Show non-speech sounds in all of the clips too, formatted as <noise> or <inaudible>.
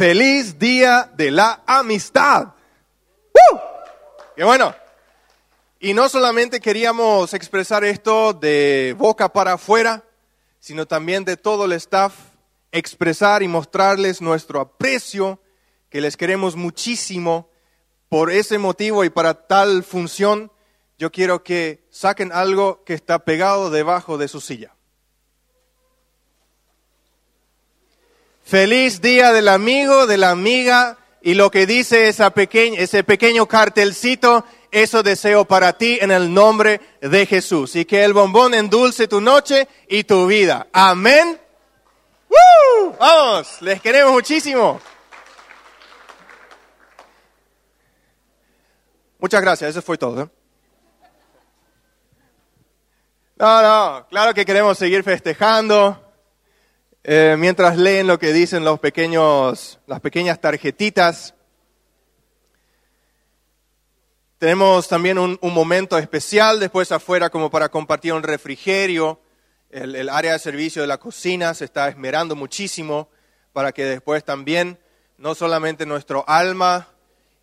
Feliz Día de la Amistad. ¡Woo! ¡Qué bueno! Y no solamente queríamos expresar esto de boca para afuera, sino también de todo el staff, expresar y mostrarles nuestro aprecio, que les queremos muchísimo. Por ese motivo y para tal función, yo quiero que saquen algo que está pegado debajo de su silla. Feliz día del amigo, de la amiga, y lo que dice esa pequeña, ese pequeño cartelcito, eso deseo para ti en el nombre de Jesús. Y que el bombón endulce tu noche y tu vida. Amén. ¡Woo! Vamos, les queremos muchísimo. Muchas gracias, eso fue todo. No, no, claro que queremos seguir festejando. Eh, mientras leen lo que dicen los pequeños, las pequeñas tarjetitas. Tenemos también un, momento especial después afuera como para compartir un refrigerio. El, el, área de servicio de la cocina se está esmerando muchísimo para que después también no solamente nuestro alma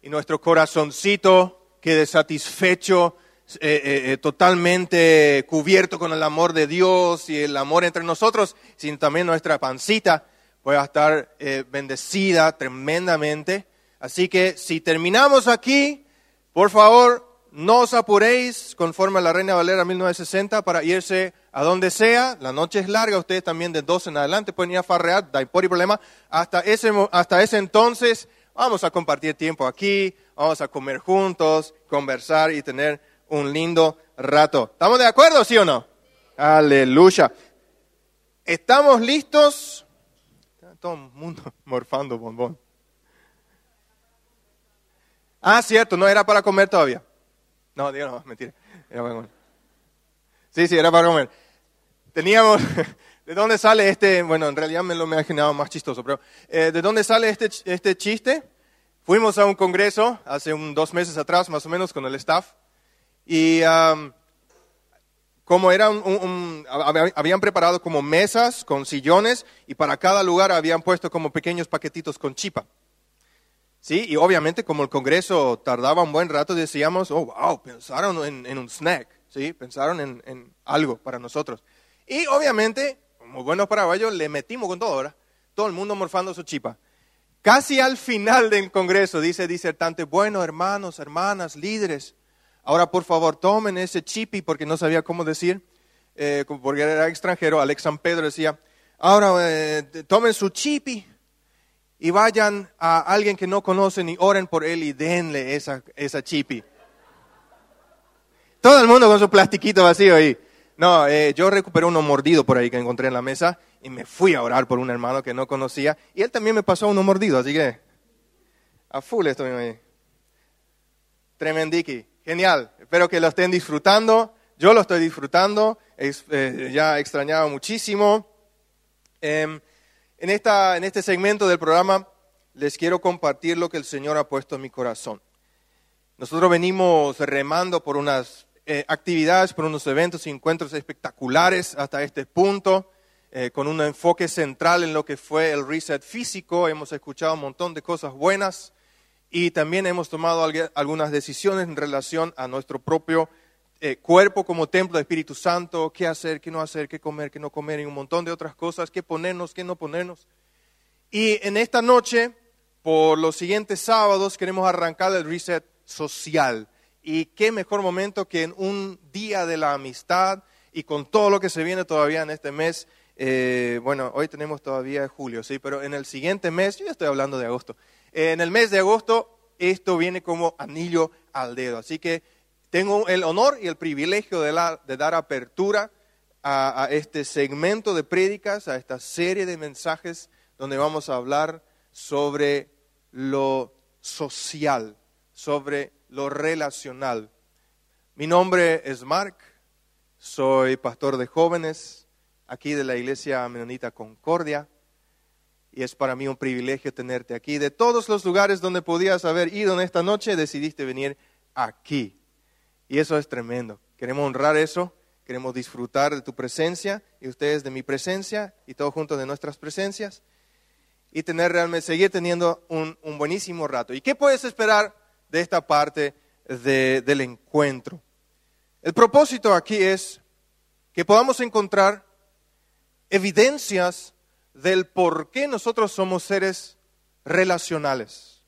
y nuestro corazoncito quede satisfecho, eh, eh, eh, totalmente cubierto con el amor de Dios y el amor entre nosotros, sino también nuestra pancita pueda estar bendecida tremendamente. Así que si terminamos aquí, por favor, no os apuréis conforme a la Reina Valera 1960 para irse a donde sea. La noche es larga, ustedes también de 12 en adelante pueden ir a farrear, no hay problema. Hasta ese, hasta ese entonces vamos a compartir tiempo aquí, vamos a comer juntos, conversar y tener un lindo rato. ¿Estamos de acuerdo, sí o no? Aleluya. ¿Estamos listos? Todo el mundo <laughs> morfando bombón. Ah, cierto, no era para comer todavía. No, digo no, mentira. Era para comer. Sí, sí, era para comer. Teníamos, <laughs> ¿de dónde sale este? Bueno, en realidad me lo he imaginado más chistoso, pero eh, ¿de dónde sale este, este chiste? Fuimos a un congreso hace un, dos meses atrás, más o menos, con el staff. Y como era un, habían preparado como mesas con sillones y para cada lugar habían puesto como pequeños paquetitos con chipa. Sí, y obviamente como el congreso tardaba un buen rato, decíamos, oh, wow, pensaron en, un snack, ¿sí? Pensaron en, algo para nosotros. Y obviamente, como buenos paraguayos, le metimos con todo ahora, todo el mundo morfando su chipa. Casi al final del Congreso dice disertante, bueno, hermanos, hermanas, líderes, ahora por favor tomen ese chipi, porque no sabía cómo decir, eh, porque era extranjero, Alex San Pedro decía, ahora eh, tomen su chipi y vayan a alguien que no conocen y oren por él y denle esa, esa chipi. Todo el mundo con su plastiquito vacío ahí. No, eh, yo recuperé uno mordido por ahí que encontré en la mesa y me fui a orar por un hermano que no conocía y él también me pasó uno mordido, así que a full estoy ahí. Tremendiki, genial. Espero que lo estén disfrutando. Yo lo estoy disfrutando, eh, ya extrañaba muchísimo. Em, en, esta, en este segmento del programa les quiero compartir lo que el Señor ha puesto en mi corazón. Nosotros venimos remando por unas eh, actividades, por unos eventos y encuentros espectaculares hasta este punto. Eh, con un enfoque central en lo que fue el reset físico. Hemos escuchado un montón de cosas buenas y también hemos tomado algunas decisiones en relación a nuestro propio eh, cuerpo como templo de Espíritu Santo, qué hacer, qué no hacer, qué comer, qué no comer y un montón de otras cosas, qué ponernos, qué no ponernos. Y en esta noche, por los siguientes sábados, queremos arrancar el reset social. Y qué mejor momento que en un día de la amistad y con todo lo que se viene todavía en este mes, eh, bueno, hoy tenemos todavía julio, sí, pero en el siguiente mes, yo ya estoy hablando de agosto, en el mes de agosto esto viene como anillo al dedo. Así que tengo el honor y el privilegio de, dar apertura a, este segmento de prédicas, a esta serie de mensajes donde vamos a hablar sobre lo social, sobre lo relacional. Mi nombre es Mark, soy pastor de jóvenes aquí de la iglesia menonita Concordia. Y es para mí un privilegio tenerte aquí. De todos los lugares donde podías haber ido en esta noche, decidiste venir aquí. Y eso es tremendo. Queremos honrar eso, queremos disfrutar de tu presencia y ustedes de mi presencia y todos juntos de nuestras presencias. y tener realmente, seguir teniendo un, buenísimo rato. ¿Y qué puedes esperar de esta parte del encuentro? El propósito aquí es que podamos encontrar evidencias del por qué nosotros somos seres relacionales.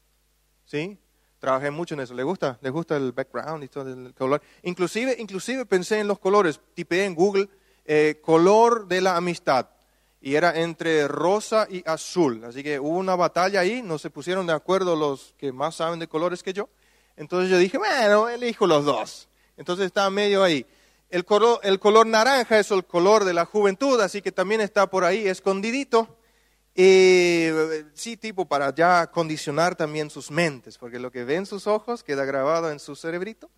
¿Sí? Trabajé mucho en eso. ¿Le gusta? ¿Le gusta el background y todo el color? Inclusive, inclusive pensé en los colores. Tipeé en Google eh, color de la amistad. Y era entre rosa y azul. Así que hubo una batalla ahí. No se pusieron de acuerdo los que más saben de colores que yo. Entonces yo dije, bueno, elijo los dos. Entonces estaba medio ahí. El color, el color naranja es el color de la juventud, así que también está por ahí escondidito. Y sí, tipo para ya condicionar también sus mentes, porque lo que ven sus ojos queda grabado en su cerebrito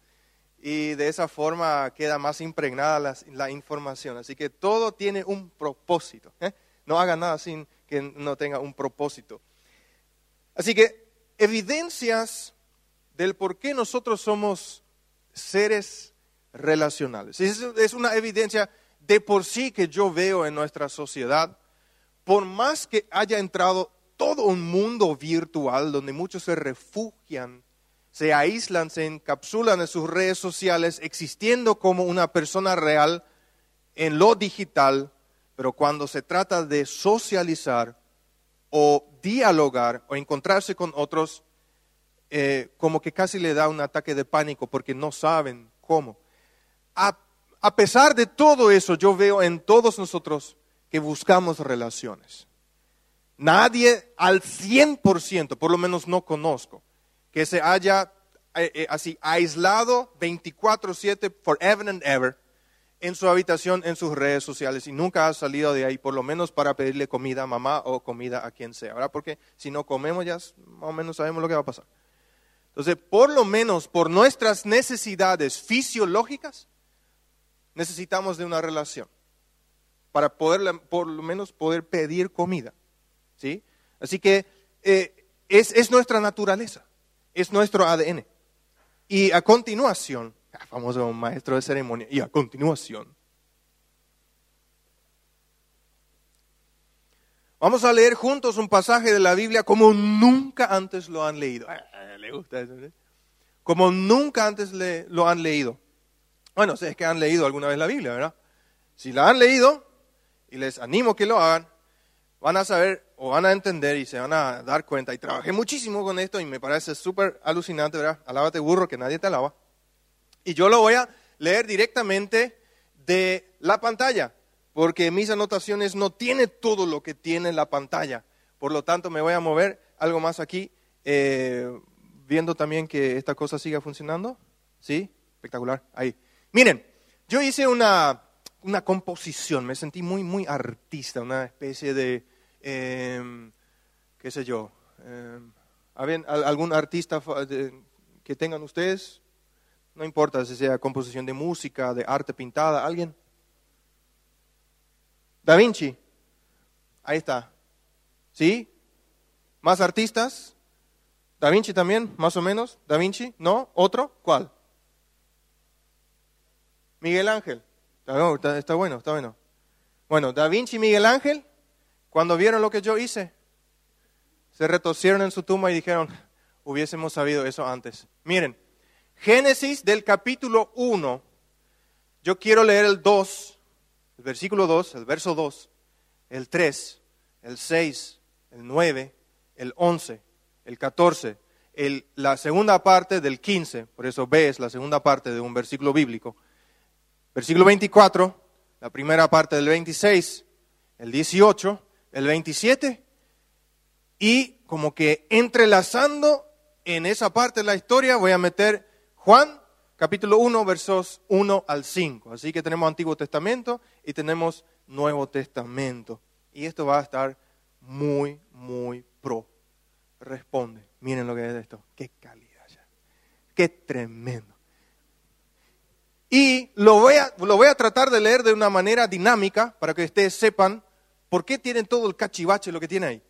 y de esa forma queda más impregnada la, la información. Así que todo tiene un propósito. ¿eh? No haga nada sin que no tenga un propósito. Así que evidencias del por qué nosotros somos seres relacionales. Es una evidencia de por sí que yo veo en nuestra sociedad. Por más que haya entrado todo un mundo virtual donde muchos se refugian, se aíslan, se encapsulan en sus redes sociales, existiendo como una persona real en lo digital, pero cuando se trata de socializar o dialogar o encontrarse con otros, eh, como que casi le da un ataque de pánico porque no saben cómo. A, pesar de todo eso, yo veo en todos nosotros que buscamos relaciones. Nadie al 100%, por lo menos no conozco, que se haya eh, eh, así aislado 24/7 forever and ever en su habitación, en sus redes sociales y nunca ha salido de ahí, por lo menos para pedirle comida a mamá o comida a quien sea, ¿verdad? Porque si no comemos ya más o menos sabemos lo que va a pasar. Entonces, por lo menos por nuestras necesidades fisiológicas, necesitamos de una relación para poder, por lo menos, poder pedir comida. ¿sí? Así que eh, es, es, nuestra naturaleza, es nuestro ADN. Y a continuación, famoso maestro de ceremonia, y a continuación, Vamos a leer juntos un pasaje de la Biblia como nunca antes lo han leído. Ah, le gusta eso, Como nunca antes lo han leído. Bueno, si es que han leído alguna vez la Biblia, ¿verdad? Si la han leído, y les animo que lo hagan, van a saber o van a entender y se van a dar cuenta. Y trabajé muchísimo con esto y me parece súper alucinante, ¿verdad? Alábate burro, que nadie te alaba. Y yo lo voy a leer directamente de la pantalla porque mis anotaciones no tienen todo lo que tiene la pantalla. Por lo tanto, me voy a mover algo más aquí, eh, viendo también que esta cosa siga funcionando. ¿Sí? Espectacular. Ahí. Miren, yo hice una, una composición, me sentí muy, muy artista, una especie de, em, qué sé yo, eh, algún artista que tengan ustedes? No importa si sea composición de música, de arte pintada, ¿alguien? Da Vinci. Ahí está. ¿Sí? ¿Más artistas? Da Vinci también, más o menos. Da Vinci, ¿no? ¿Otro? ¿Cuál? Miguel Ángel. Está, bueno, está bueno. Bueno, Da Vinci y Miguel Ángel, cuando vieron lo que yo hice, se retorcieron en su tumba y dijeron, hubiésemos sabido eso antes. Miren, Génesis del capítulo 1, yo quiero leer el 2 el versículo 2, el verso 2, el 3, el 6, el 9, el 11, el 14, el, la segunda parte del 15, por eso B es la segunda parte de un versículo bíblico. Versículo 24, la primera parte del 26, el 18, el 27, y como que entrelazando en esa parte de la historia voy a meter Juan capítulo 1, versos 1 al 5. Así que tenemos Antiguo Testamento y tenemos Nuevo Testamento. Y esto va a estar muy, muy pro. Responde. Miren lo que es esto. Qué calidad ya. Qué tremendo. Y lo voy, a, lo voy a tratar de leer de una manera dinámica para que ustedes sepan por qué tienen todo el cachivache lo que tiene ahí.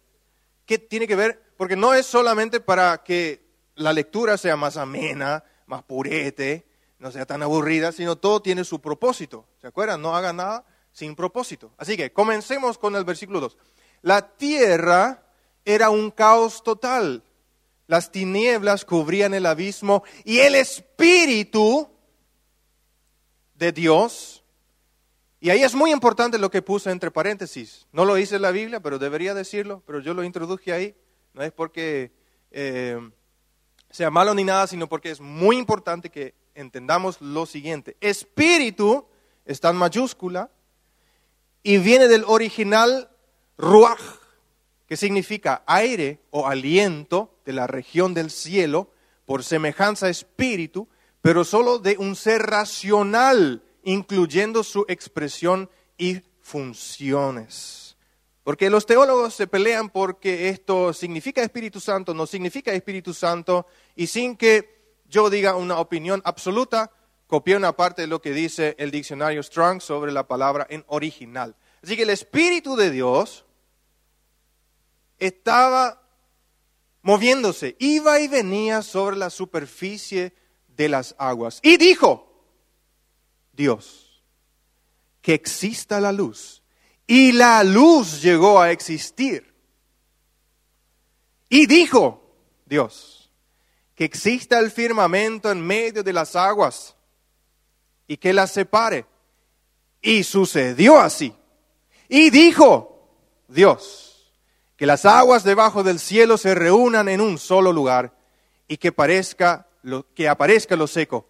¿Qué tiene que ver? Porque no es solamente para que la lectura sea más amena, más purete, no sea tan aburrida, sino todo tiene su propósito. ¿Se acuerdan? No haga nada sin propósito. Así que comencemos con el versículo 2. La tierra era un caos total. Las tinieblas cubrían el abismo y el Espíritu de Dios. Y ahí es muy importante lo que puse entre paréntesis. No lo hice en la Biblia, pero debería decirlo, pero yo lo introduje ahí. No es porque eh, sea malo ni nada, sino porque es muy importante que entendamos lo siguiente. Espíritu está en mayúscula y viene del original ruach, que significa aire o aliento de la región del cielo, por semejanza a espíritu, pero solo de un ser racional, incluyendo su expresión y funciones. Porque los teólogos se pelean porque esto significa Espíritu Santo, no significa Espíritu Santo, y sin que yo diga una opinión absoluta, copié una parte de lo que dice el diccionario Strong sobre la palabra en original. Así que el Espíritu de Dios estaba moviéndose, iba y venía sobre la superficie de las aguas. Y dijo, Dios, que exista la luz. Y la luz llegó a existir. Y dijo, Dios, que exista el firmamento en medio de las aguas y que las separe. Y sucedió así. Y dijo, Dios, que las aguas debajo del cielo se reúnan en un solo lugar y que, parezca lo, que aparezca lo seco.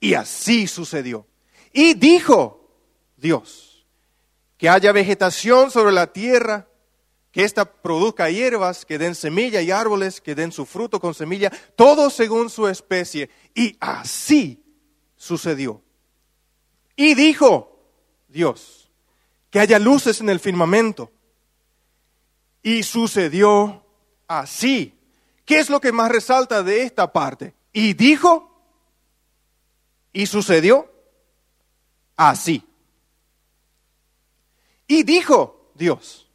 Y así sucedió. Y dijo Dios, que haya vegetación sobre la tierra, que ésta produzca hierbas, que den semilla y árboles, que den su fruto con semilla, todo según su especie. Y así sucedió. Y dijo Dios, que haya luces en el firmamento y sucedió así. ¿Qué es lo que más resalta de esta parte? Y dijo, y sucedió así. Y dijo Dios,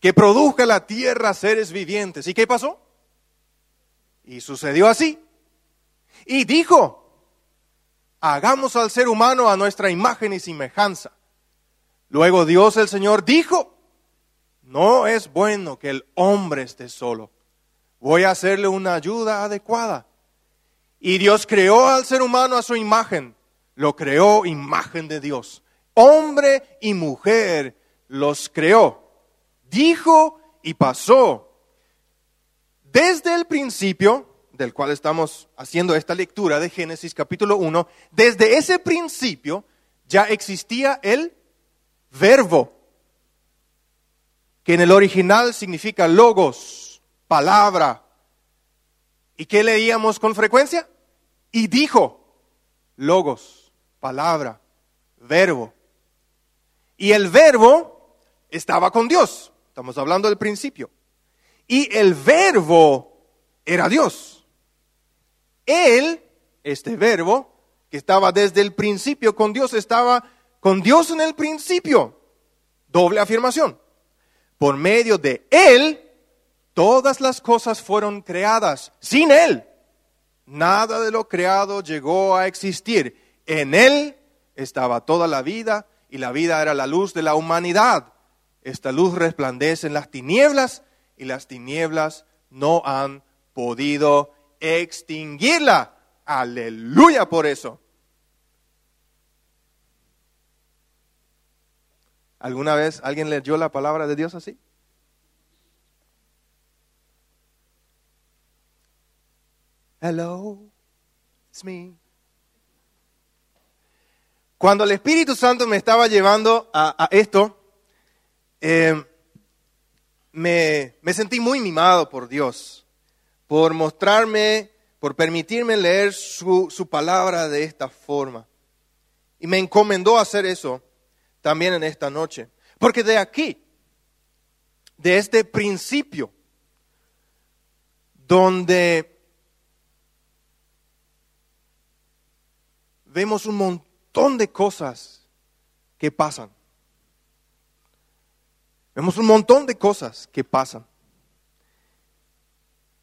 que produzca la tierra seres vivientes. ¿Y qué pasó? Y sucedió así. Y dijo, hagamos al ser humano a nuestra imagen y semejanza. Luego Dios el Señor dijo, no es bueno que el hombre esté solo. Voy a hacerle una ayuda adecuada. Y Dios creó al ser humano a su imagen. Lo creó imagen de Dios. Hombre y mujer los creó. Dijo y pasó. Desde el principio, del cual estamos haciendo esta lectura de Génesis capítulo 1, desde ese principio ya existía el verbo que en el original significa logos, palabra. ¿Y qué leíamos con frecuencia? Y dijo, logos, palabra, verbo. Y el verbo estaba con Dios. Estamos hablando del principio. Y el verbo era Dios. Él, este verbo, que estaba desde el principio con Dios, estaba con Dios en el principio. Doble afirmación. Por medio de Él, todas las cosas fueron creadas. Sin Él, nada de lo creado llegó a existir. En Él estaba toda la vida y la vida era la luz de la humanidad. Esta luz resplandece en las tinieblas y las tinieblas no han podido extinguirla. Aleluya por eso. ¿Alguna vez alguien leyó la palabra de Dios así? Hello, it's me. Cuando el Espíritu Santo me estaba llevando a, esto, eh, me, me sentí muy mimado por Dios, por mostrarme, por permitirme leer su, su palabra de esta forma. Y me encomendó hacer eso también en esta noche. Porque de aquí, de este principio, donde vemos un montón de cosas que pasan. Vemos un montón de cosas que pasan.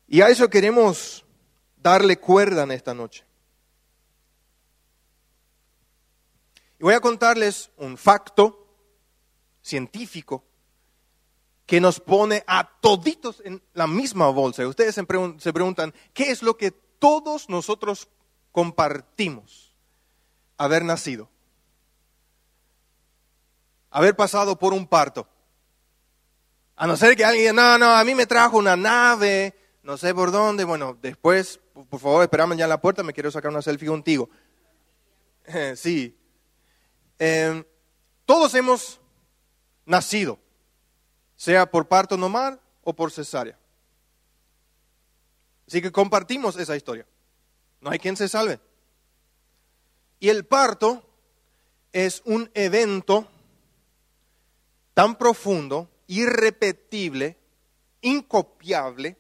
Y a eso queremos darle cuerda en esta noche. Y voy a contarles un facto científico que nos pone a toditos en la misma bolsa. Ustedes se preguntan, ¿qué es lo que todos nosotros compartimos? Haber nacido. Haber pasado por un parto. A no ser que alguien, no, no, a mí me trajo una nave, no sé por dónde. Bueno, después, por favor, esperame ya en la puerta, me quiero sacar una selfie contigo. <laughs> sí. Em, todos hemos nacido sea por parto normal o por cesárea. Así que compartimos esa historia. No hay quien se salve. Y el parto es un evento tan profundo, irrepetible, incopiable,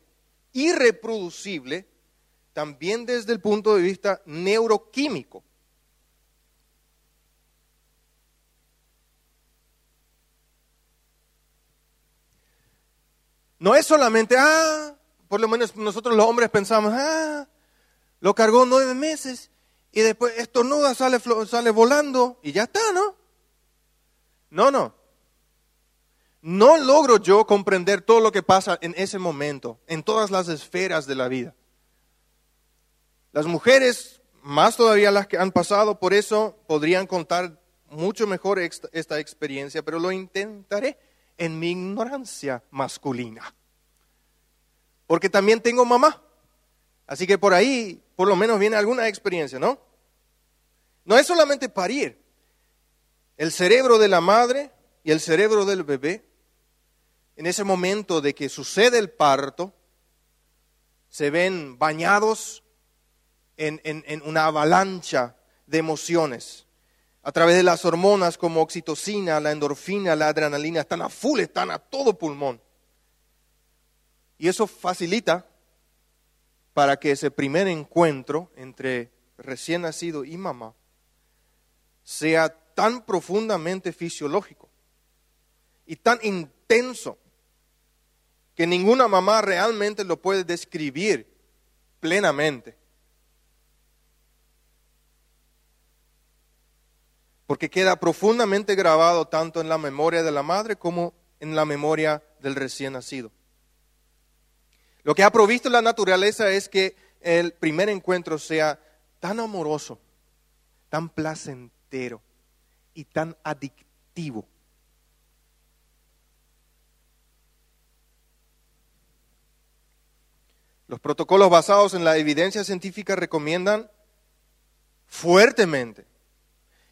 irreproducible, también desde el punto de vista neuroquímico. No es solamente, ah, por lo menos nosotros los hombres pensamos, ah, lo cargó nueve meses y después estornuda, sale, sale volando y ya está, ¿no? No, no. No logro yo comprender todo lo que pasa en ese momento, en todas las esferas de la vida. Las mujeres, más todavía las que han pasado por eso, podrían contar mucho mejor esta experiencia, pero lo intentaré en mi ignorancia masculina. Porque también tengo mamá. Así que por ahí, por lo menos, viene alguna experiencia, ¿no? No es solamente parir. El cerebro de la madre y el cerebro del bebé, en ese momento de que sucede el parto, se ven bañados en, en una avalancha de emociones a través de las hormonas como oxitocina, la endorfina, la adrenalina, están a full, están a todo pulmón. Y eso facilita para que ese primer encuentro entre recién nacido y mamá sea tan profundamente fisiológico y tan intenso que ninguna mamá realmente lo puede describir plenamente. porque queda profundamente grabado tanto en la memoria de la madre como en la memoria del recién nacido. Lo que ha provisto la naturaleza es que el primer encuentro sea tan amoroso, tan placentero y tan adictivo. Los protocolos basados en la evidencia científica recomiendan fuertemente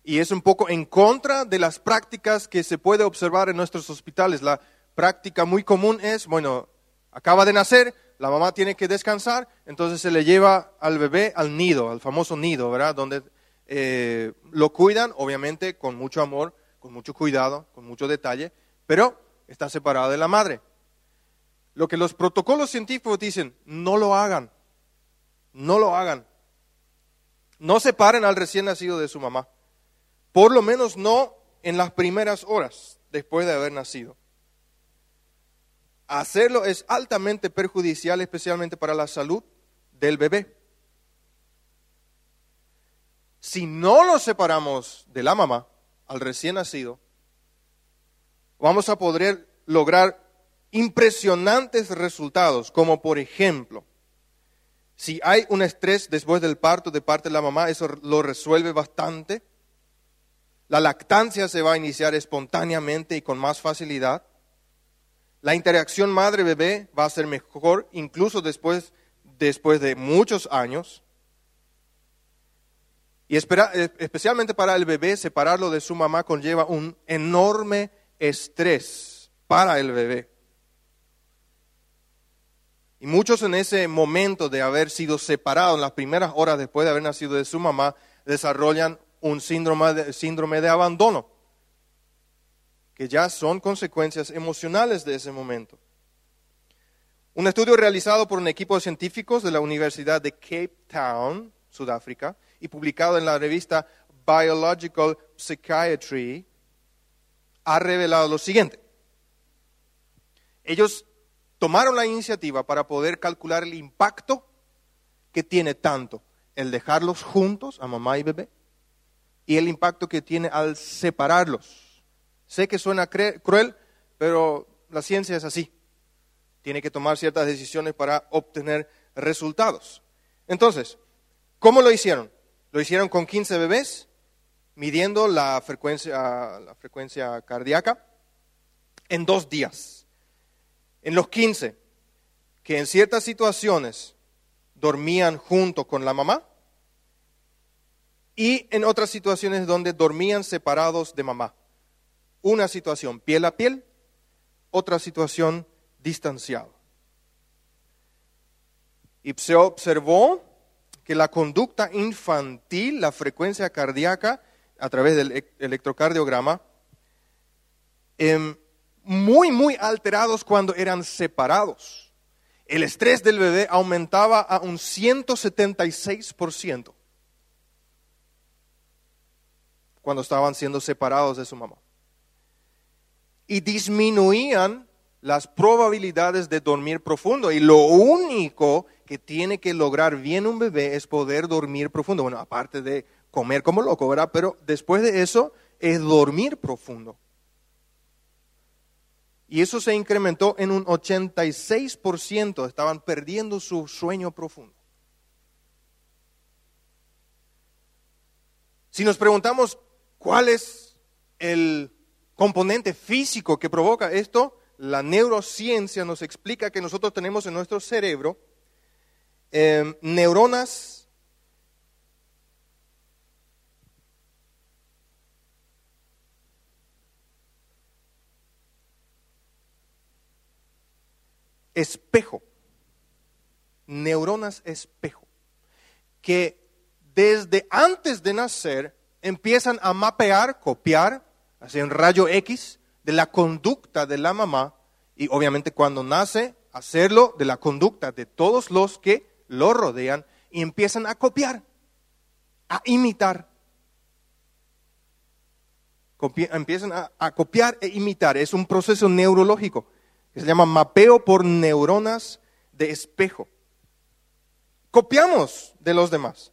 y es un poco en contra de las prácticas que se puede observar en nuestros hospitales. La práctica muy común es, bueno, acaba de nacer, la mamá tiene que descansar, entonces se le lleva al bebé al nido, al famoso nido, ¿verdad? Donde eh, lo cuidan, obviamente, con mucho amor, con mucho cuidado, con mucho detalle, pero está separado de la madre. Lo que los protocolos científicos dicen, no lo hagan, no lo hagan. No separen al recién nacido de su mamá. Por lo menos no en las primeras horas después de haber nacido. Hacerlo es altamente perjudicial, especialmente para la salud del bebé. Si no lo separamos de la mamá al recién nacido, vamos a poder lograr impresionantes resultados, como por ejemplo, si hay un estrés después del parto de parte de la mamá, eso lo resuelve bastante la lactancia se va a iniciar espontáneamente y con más facilidad. La interacción madre-bebé va a ser mejor incluso después, después de muchos años. Y especialmente para el bebé, separarlo de su mamá conlleva un enorme estrés para el bebé. Y muchos en ese momento de haber sido separados, en las primeras horas después de haber nacido de su mamá, desarrollan un síndrome de, síndrome de abandono, que ya son consecuencias emocionales de ese momento. Un estudio realizado por un equipo de científicos de la Universidad de Cape Town, Sudáfrica, y publicado en la revista Biological Psychiatry, ha revelado lo siguiente. Ellos tomaron la iniciativa para poder calcular el impacto que tiene tanto el dejarlos juntos, a mamá y bebé, y el impacto que tiene al separarlos. Sé que suena cruel, pero la ciencia es así. Tiene que tomar ciertas decisiones para obtener resultados. Entonces, ¿cómo lo hicieron? Lo hicieron con 15 bebés, midiendo la frecuencia, cardíaca en dos días. En los 15, que en ciertas situaciones dormían junto con la mamá y en otras situaciones donde dormían separados de mamá. Una situación piel a piel, otra situación distanciado. Y se observó que la conducta infantil, la frecuencia cardíaca a través del e-, electrocardiograma, em, muy, muy alterados cuando eran separados. El estrés del bebé aumentaba a un 176% cuando estaban siendo separados de su mamá. Y disminuían las probabilidades de dormir profundo. Y lo único que tiene que lograr bien un bebé es poder dormir profundo. Bueno, aparte de comer como loco, ¿verdad? Pero después de eso es dormir profundo. Y eso se incrementó en un 86%, estaban perdiendo su sueño profundo. Si nos preguntamos cuál es el componente físico que provoca esto, la neurociencia nos explica que nosotros tenemos en nuestro cerebro em, neuronas espejo, neuronas espejo, que desde antes de nacer empiezan a mapear, copiar, hacer un rayo X de la conducta de la mamá y obviamente cuando nace, hacerlo de la conducta de todos los que lo rodean y empiezan a copiar, a imitar. empiezan a, copiar e imitar. Es un proceso neurológico que se llama mapeo por neuronas de espejo. Copiamos de los demás.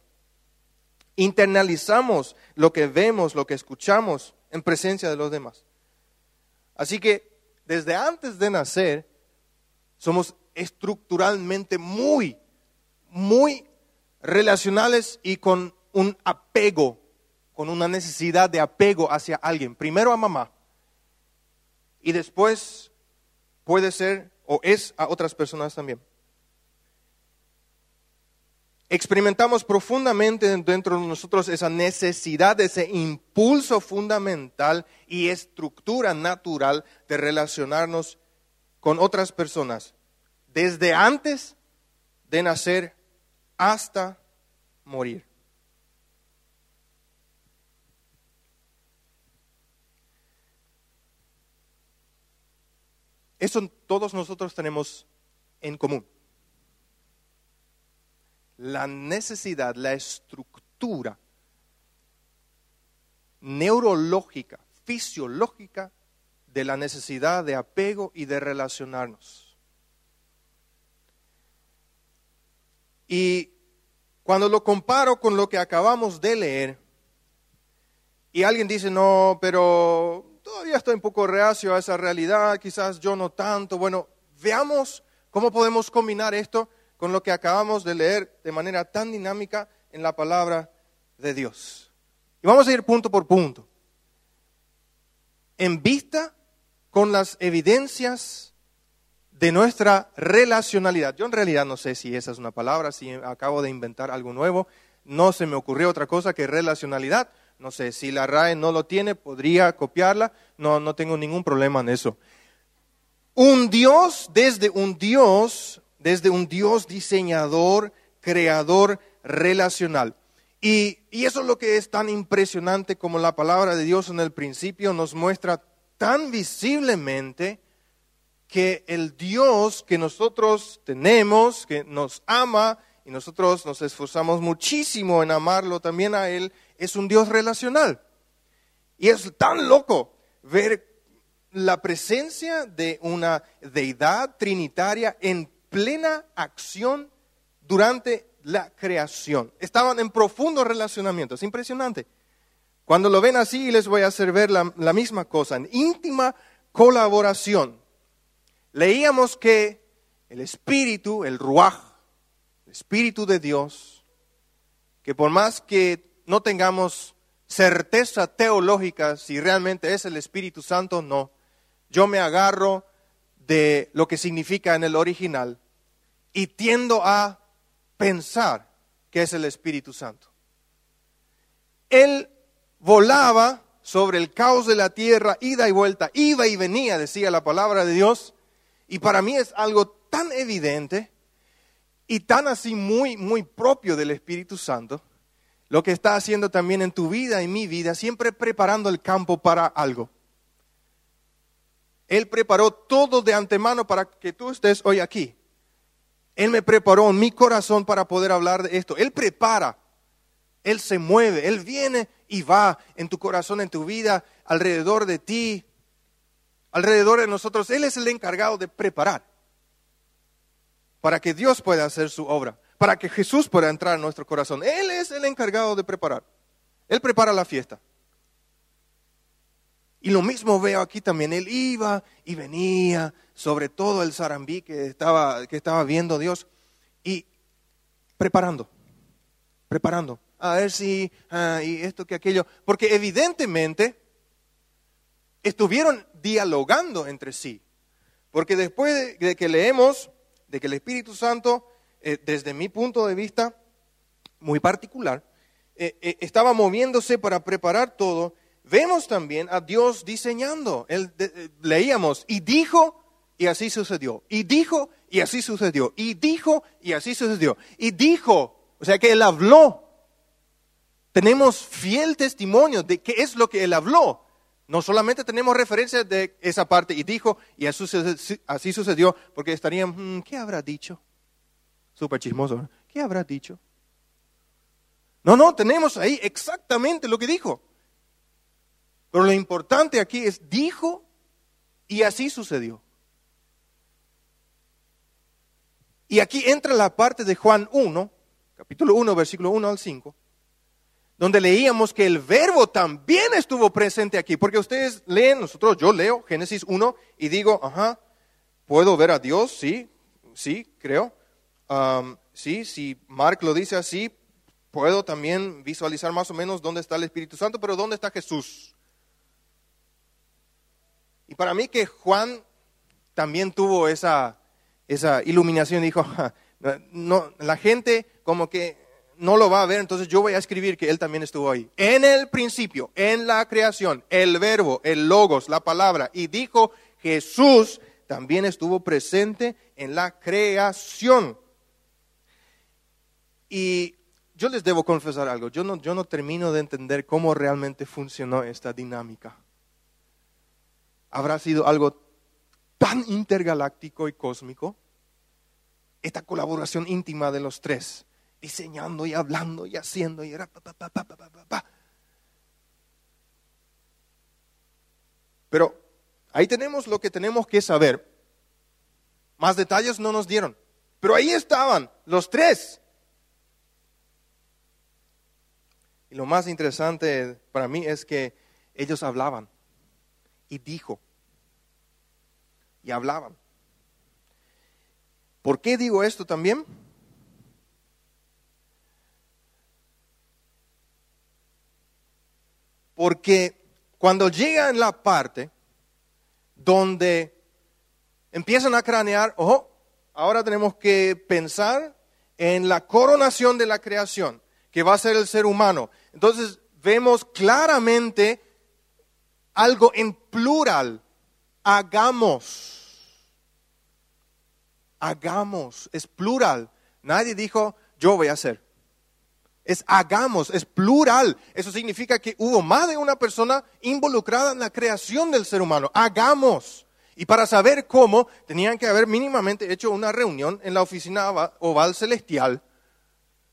Internalizamos lo que vemos, lo que escuchamos en presencia de los demás. Así que desde antes de nacer somos estructuralmente muy, muy relacionales y con un apego, con una necesidad de apego hacia alguien. Primero a mamá y después puede ser o es a otras personas también. Experimentamos profundamente dentro de nosotros esa necesidad, ese impulso fundamental y estructura natural de relacionarnos con otras personas, desde antes de nacer hasta morir. Eso todos nosotros tenemos en común la necesidad, la estructura neurológica, fisiológica de la necesidad de apego y de relacionarnos. Y cuando lo comparo con lo que acabamos de leer, y alguien dice, no, pero todavía estoy un poco reacio a esa realidad, quizás yo no tanto. Bueno, veamos cómo podemos combinar esto con lo que acabamos de leer de manera tan dinámica en la palabra de Dios. Y vamos a ir punto por punto. En vista con las evidencias de nuestra relacionalidad. Yo en realidad no sé si esa es una palabra, si acabo de inventar algo nuevo. No se me ocurrió otra cosa que relacionalidad. No sé, si la RAE no lo tiene, podría copiarla. No, no tengo ningún problema en eso. Un Dios, desde un Dios desde un Dios diseñador, creador, relacional. Y, eso es lo que es tan impresionante como la palabra de Dios en el principio nos muestra tan visiblemente que el Dios que nosotros tenemos, que nos ama y nosotros nos esforzamos muchísimo en amarlo también a Él, es un Dios relacional. Y es tan loco ver la presencia de una deidad trinitaria en plena acción durante la creación. Estaban en profundo relacionamiento. Es impresionante. Cuando lo ven así, les voy a hacer ver la, misma cosa, en íntima colaboración. Leíamos que el Espíritu, el Ruach, el Espíritu de Dios, que por más que no tengamos certeza teológica si realmente es el Espíritu Santo o no, yo me agarro de lo que significa en el original y tiendo a pensar que es el Espíritu Santo. Él volaba sobre el caos de la tierra, ida y vuelta, iba y venía, decía la palabra de Dios, y para mí es algo tan evidente y tan así muy, muy propio del Espíritu Santo, lo que está haciendo también en tu vida y mi vida, siempre preparando el campo para algo. Él preparó todo de antemano para que tú estés hoy aquí. Él me preparó en mi corazón para poder hablar de esto. Él prepara, Él se mueve, Él viene y va en tu corazón, en tu vida, alrededor de ti, alrededor de nosotros. Él es el encargado de preparar para que Dios pueda hacer su obra, para que Jesús pueda entrar en nuestro corazón. Él es el encargado de preparar. Él prepara la fiesta. Y lo mismo veo aquí también. Él iba y venía sobre todo el zarambí que estaba, que estaba viendo Dios y preparando, preparando. A ver si, ah, y esto que aquello. Porque evidentemente estuvieron dialogando entre sí. Porque después de que leemos de que el Espíritu Santo, eh, desde mi punto de vista muy particular, eh, eh, estaba moviéndose para preparar todo vemos también a Dios diseñando. Eh, leíamos, y dijo, y así sucedió. Y dijo, y así sucedió. Y dijo, y así sucedió. Y dijo, o sea que Él habló. Tenemos fiel testimonio de qué es lo que Él habló. No solamente tenemos referencias de esa parte, y dijo, y así sucedió, porque estarían, mm, ¿qué habrá dicho? Súper chismoso, ¿qué habrá dicho? No, no, tenemos ahí exactamente lo que dijo. Pero lo importante aquí es, dijo y así sucedió. Y aquí entra la parte de Juan 1, capítulo 1, versículo 1 al 5, donde leíamos que el verbo también estuvo presente aquí, porque ustedes leen, nosotros, yo leo Génesis 1 y digo, ajá, ¿puedo ver a Dios? Sí, sí, creo. sí, si Mark lo dice así, puedo también visualizar más o menos dónde está el Espíritu Santo, pero ¿dónde está Jesús? Y para mí que Juan también tuvo esa, esa iluminación, dijo, <laughs> no, la gente como que no lo va a ver, entonces yo voy a escribir que él también estuvo ahí. En el principio, en la creación, el verbo, el logos, la palabra, y dijo Jesús también estuvo presente en la creación. Y yo les debo confesar algo, yo no, yo no termino de entender cómo realmente funcionó esta dinámica habrá sido algo tan intergaláctico y cósmico, esta colaboración íntima de los tres, diseñando y hablando y haciendo y era Pero ahí tenemos lo que tenemos que saber. Más detalles no nos dieron. Pero ahí estaban los tres. Y lo más interesante para mí es que ellos hablaban y dijo. Y hablaban. ¿Por qué digo esto también? Porque cuando llega en la parte donde empiezan a cranear, ojo, ahora tenemos que pensar en la coronación de la creación, que va a ser el ser humano. Entonces vemos claramente algo en plural. Hagamos. Hagamos. Es plural. Nadie dijo, yo voy a hacer. Es hagamos, es plural. Eso significa que hubo más de una persona involucrada en la creación del ser humano. Hagamos. Y para saber cómo, tenían que haber mínimamente hecho una reunión en la oficina oval celestial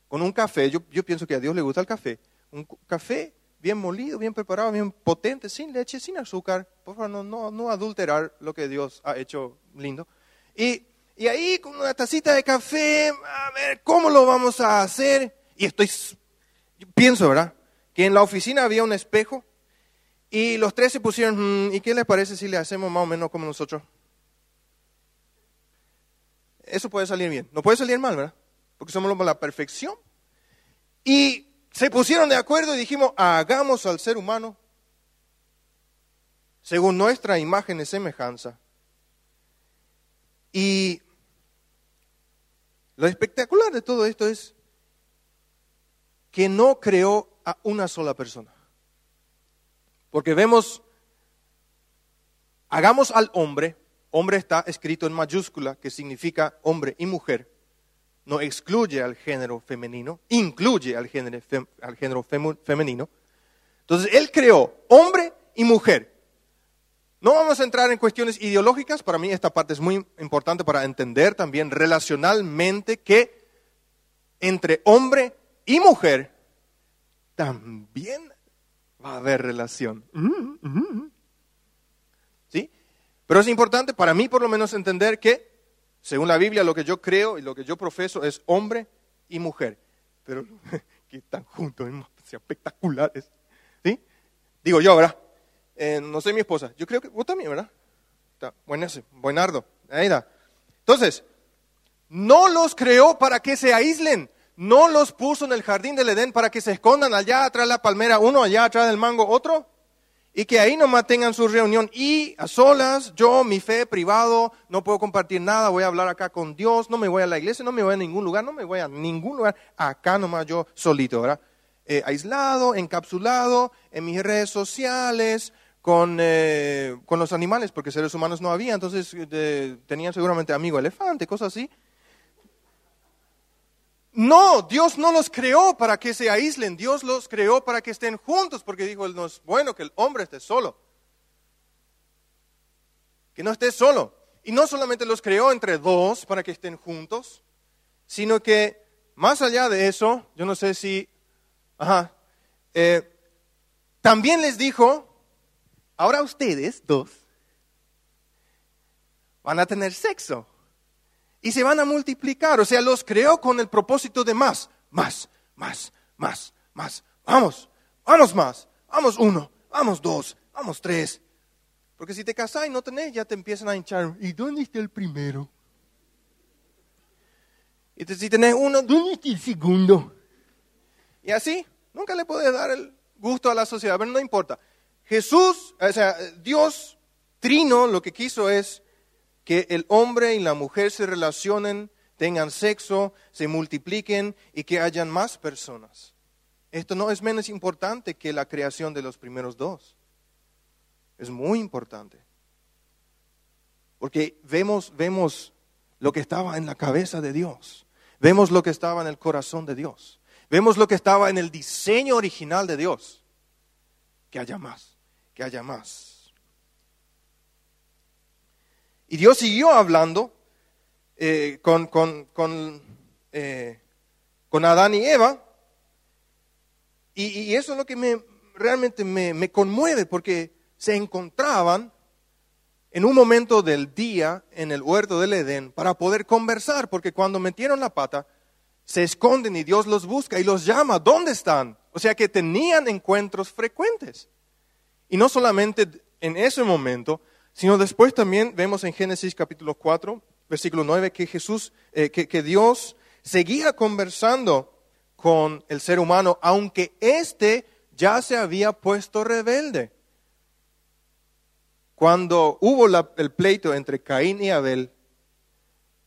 con un café. Yo, pienso que a Dios le gusta el café. Un café bien molido, bien preparado, bien potente, sin leche, sin azúcar. Por favor, no, no, adulterar lo que Dios ha hecho lindo. Y, y ahí con una tacita de café, a ver, ¿cómo lo vamos a hacer? Y estoy, pienso, ¿verdad? Que en la oficina había un espejo y los tres se pusieron, mm, ¿y qué les parece si le hacemos más o menos como nosotros? eso puede salir bien. No puede salir mal, ¿verdad? Porque somos la perfección. Y se pusieron de acuerdo y dijimos, hagamos al ser humano según nuestra imagen y semejanza. Y lo espectacular de todo esto es que no creó a una sola persona. Porque vemos, hagamos al hombre, hombre está escrito en mayúscula, que significa hombre y mujer, no excluye al género femenino, incluye al género, al género femenino. Entonces, él creó hombre y mujer. No vamos a entrar en cuestiones ideológicas, para mí esta parte es muy importante para entender también relacionalmente que entre hombre y mujer también va a haber relación. ¿Sí? Pero es importante para mí por lo menos entender que, según la Biblia, lo que yo creo y lo que yo profeso es hombre y mujer. Pero <laughs> que están juntos, es espectaculares. ¿Sí? Digo yo, ¿verdad? Eh, no sé mi esposa. Yo creo que vos también, ¿verdad? Está, buenardo. Ahí está. Entonces, no los creó para que se aíslen no los puso en el jardín del Edén para que se escondan allá atrás de la palmera, uno allá atrás del mango, otro, y que ahí nomás tengan su reunión. Y a solas, yo, mi fe privado, no puedo compartir nada, voy a hablar acá con Dios, no me voy a la iglesia, no me voy a ningún lugar, no me voy a ningún lugar, acá nomás yo solito, ¿verdad? Eh, aislado, encapsulado, en mis redes sociales, con, eh, con los animales, porque seres humanos no había, entonces eh, tenían seguramente amigo elefante, cosas así. No, Dios no los creó para que se aíslen, Dios los creó para que estén juntos, porque dijo, no es bueno que el hombre esté solo. Que no esté solo. Y no solamente los creó entre dos para que estén juntos, sino que más allá de eso, yo no sé si, ajá, eh, también les dijo, ahora ustedes dos van a tener sexo y se van a multiplicar. O sea, los creó con el propósito de más, más, más, más, más. Vamos, vamos más, vamos uno, vamos dos, vamos tres. Porque si te casas y no tenés, ya te empiezan a hinchar. ¿Y dónde está el primero? Y si tenés uno, ¿dónde está el segundo? Y así, nunca le puedes dar el gusto a la sociedad, pero no importa. Jesús, o sea, Dios trino lo que quiso es que el hombre y la mujer se relacionen, tengan sexo, se multipliquen y que hayan más personas. Esto no es menos importante que la creación de los primeros dos. Es muy importante. Porque vemos, vemos lo que estaba en la cabeza de Dios. Vemos lo que estaba en el corazón de Dios. Vemos lo que estaba en el diseño original de Dios. Que haya más, que haya más. Y Dios siguió hablando eh, con, con, eh, con, Adán y Eva. Y, eso es lo que me, realmente me, me conmueve, porque se encontraban en un momento del día en el huerto del Edén para poder conversar, porque cuando metieron la pata, se esconden y Dios los busca y los llama, ¿dónde están? O sea que tenían encuentros frecuentes. Y no solamente en ese momento, Sino después también vemos en Génesis capítulo 4, versículo 9, que Jesús, eh, que, Dios seguía conversando con el ser humano, aunque éste ya se había puesto rebelde. Cuando hubo el pleito entre Caín y Abel,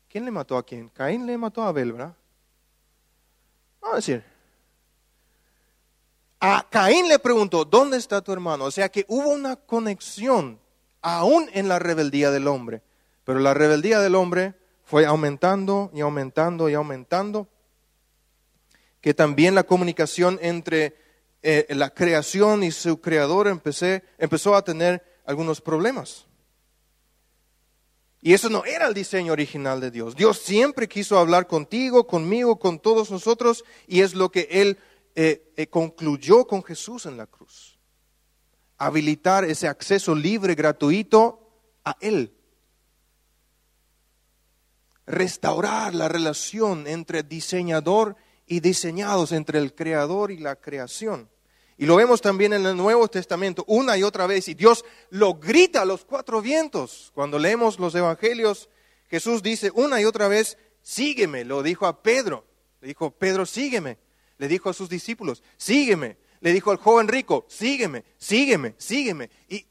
¿quién le mató a quién? Caín le mató a Abel, ¿verdad? Vamos a decir. A Caín le preguntó, ¿dónde está tu hermano? O sea que hubo una conexión aún en la rebeldía del hombre. Pero la rebeldía del hombre fue aumentando y aumentando y aumentando, que también la comunicación entre eh, la creación y su creador empezó a tener algunos problemas. Y eso no era el diseño original de Dios. Dios siempre quiso hablar contigo, conmigo, con todos nosotros, y es lo que Él eh, eh, concluyó con Jesús en la cruz habilitar ese acceso libre, gratuito a Él. Restaurar la relación entre diseñador y diseñados, entre el creador y la creación. Y lo vemos también en el Nuevo Testamento una y otra vez. Y Dios lo grita a los cuatro vientos. Cuando leemos los evangelios, Jesús dice una y otra vez, sígueme, lo dijo a Pedro. Le dijo, Pedro, sígueme. Le dijo a sus discípulos, sígueme. Le dijo al joven rico, sígueme, sígueme, sígueme. Y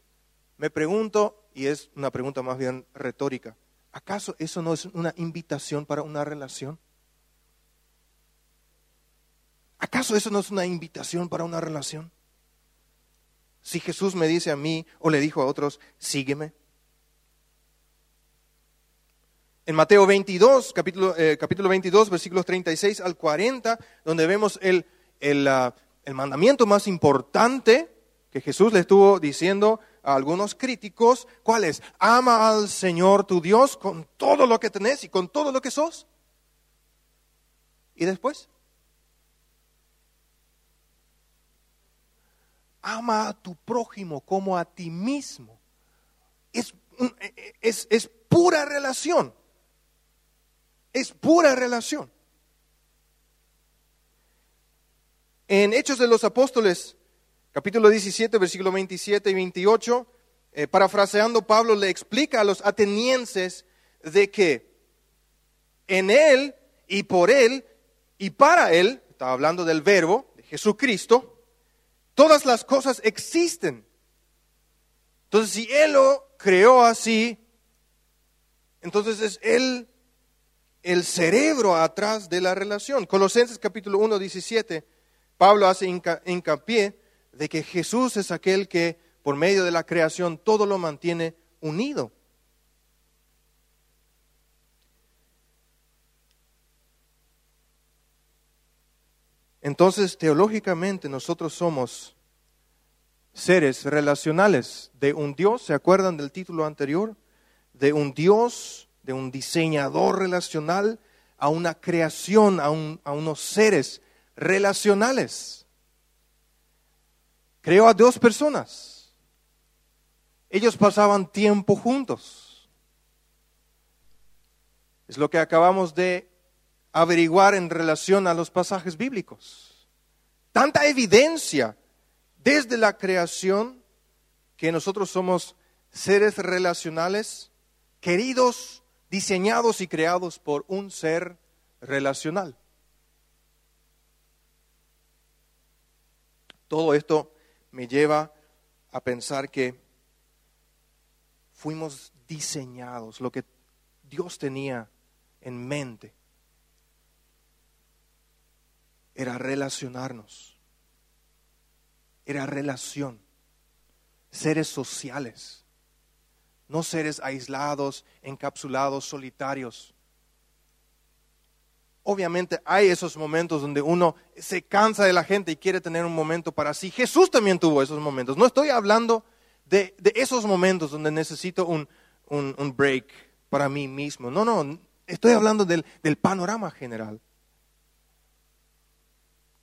me pregunto, y es una pregunta más bien retórica, ¿acaso eso no es una invitación para una relación? ¿Acaso eso no es una invitación para una relación? Si Jesús me dice a mí o le dijo a otros, sígueme. En Mateo 22, capítulo, eh, capítulo 22, versículos 36 al 40, donde vemos el, el, ah, el mandamiento más importante que Jesús le estuvo diciendo a algunos críticos, ¿cuál es? Ama al Señor tu Dios con todo lo que tenés y con todo lo que sos. ¿Y después? Ama a tu prójimo como a ti mismo. Es, es, es pura relación. Es pura relación. En Hechos de los Apóstoles, capítulo 17, versículo 27 y 28, eh, parafraseando Pablo, le explica a los atenienses de que en Él y por Él y para Él, estaba hablando del verbo, de Jesucristo, todas las cosas existen. Entonces, si Él lo creó así, entonces es Él el cerebro atrás de la relación. Colosenses capítulo 1, 17, Pablo hace hincapié de que Jesús es aquel que por medio de la creación todo lo mantiene unido. Entonces, teológicamente nosotros somos seres relacionales de un Dios, ¿se acuerdan del título anterior? De un Dios de un diseñador relacional a una creación, a, unos seres relacionales. Creó a dos personas. Ellos pasaban tiempo juntos. Es lo que acabamos de averiguar en relación a los pasajes bíblicos. Tanta evidencia desde la creación que nosotros somos seres relacionales, queridos diseñados y creados por un ser relacional. Todo esto me lleva a pensar que fuimos diseñados, lo que Dios tenía en mente era relacionarnos, era relación, seres sociales no seres aislados, encapsulados, solitarios. Obviamente hay esos momentos donde uno se cansa de la gente y quiere tener un momento para sí. Jesús también tuvo esos momentos. No estoy hablando de, esos momentos donde necesito un, break para mí mismo. No, no, estoy hablando del, del panorama general.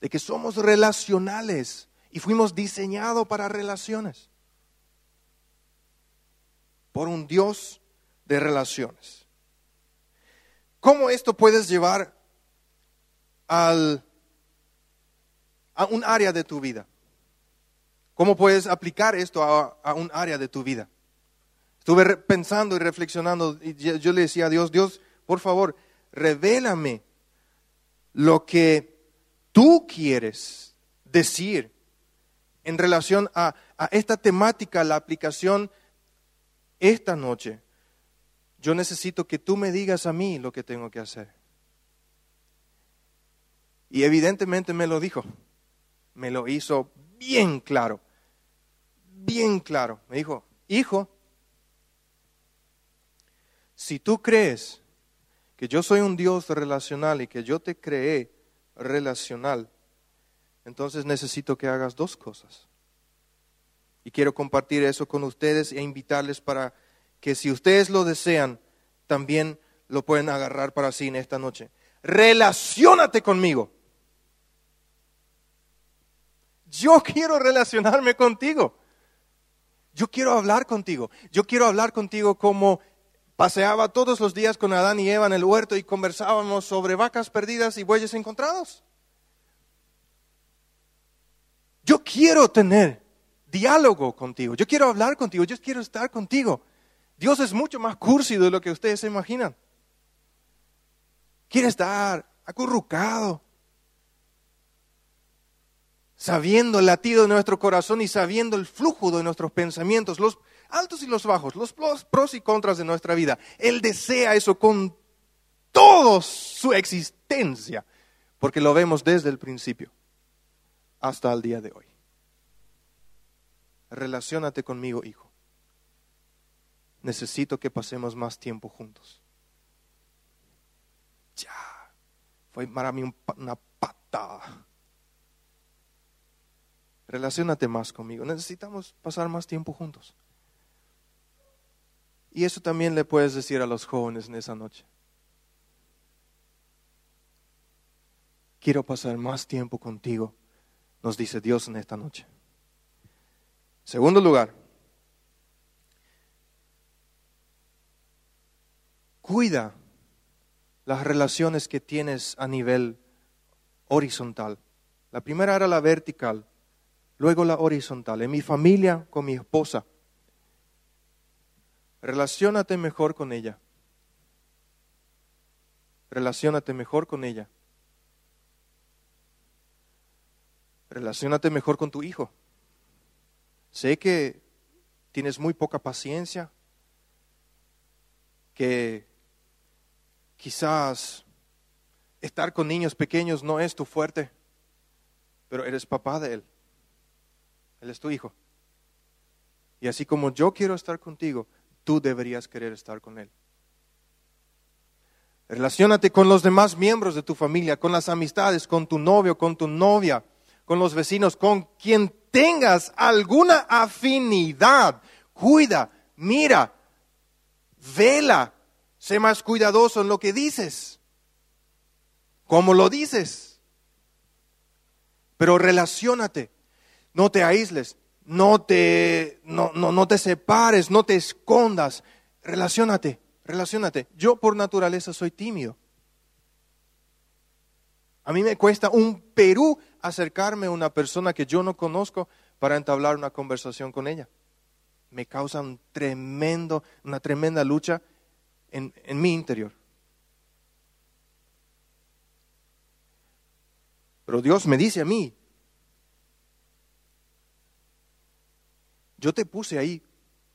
De que somos relacionales y fuimos diseñados para relaciones por un Dios de relaciones. ¿Cómo esto puedes llevar al, a un área de tu vida? ¿Cómo puedes aplicar esto a, a un área de tu vida? Estuve pensando y reflexionando y yo le decía a Dios, Dios, por favor, revélame lo que tú quieres decir en relación a, a esta temática, la aplicación esta noche yo necesito que tú me digas a mí lo que tengo que hacer. Y evidentemente me lo dijo, me lo hizo bien claro, bien claro. Me dijo, hijo, si tú crees que yo soy un Dios relacional y que yo te creé relacional, entonces necesito que hagas dos cosas. Y quiero compartir eso con ustedes e invitarles para que si ustedes lo desean, también lo pueden agarrar para sí en esta noche. Relaciónate conmigo. Yo quiero relacionarme contigo. Yo quiero hablar contigo. Yo quiero hablar contigo como paseaba todos los días con Adán y Eva en el huerto y conversábamos sobre vacas perdidas y bueyes encontrados. Yo quiero tener diálogo contigo. Yo quiero hablar contigo. Yo quiero estar contigo. Dios es mucho más cursi de lo que ustedes se imaginan. quiere estar acurrucado, sabiendo el latido de nuestro corazón y sabiendo el flujo de nuestros pensamientos, los altos y los bajos, los pros y contras de nuestra vida. Él desea eso con toda su existencia, porque lo vemos desde el principio hasta el día de hoy. Relaciónate conmigo, hijo. Necesito que pasemos más tiempo juntos. Ya, fue para mí una patada. Relaciónate más conmigo. Necesitamos pasar más tiempo juntos. Y eso también le puedes decir a los jóvenes en esa noche. Quiero pasar más tiempo contigo, nos dice Dios en esta noche. Segundo lugar, cuida las relaciones que tienes a nivel horizontal. La primera era la vertical, luego la horizontal. En mi familia, con mi esposa, relaciónate mejor con ella. Relaciónate mejor con ella. Relaciónate mejor con tu hijo. Sé que tienes muy poca paciencia, que quizás estar con niños pequeños no es tu fuerte, pero eres papá de él. Él es tu hijo. Y así como yo quiero estar contigo, tú deberías querer estar con él. Relaciónate con los demás miembros de tu familia, con las amistades, con tu novio, con tu novia, con los vecinos, con quien tengas alguna afinidad. Cuida, mira, vela, sé más cuidadoso en lo que dices, como lo dices. Pero relaciónate, no te aísles, no te, no, no, no te separes, no te escondas, relaciónate, relaciónate. Yo por naturaleza soy tímido. A mí me cuesta un Perú acercarme a una persona que yo no conozco para entablar una conversación con ella. Me causa un tremendo, una tremenda lucha en, en mi interior. Pero Dios me dice a mí, yo te puse ahí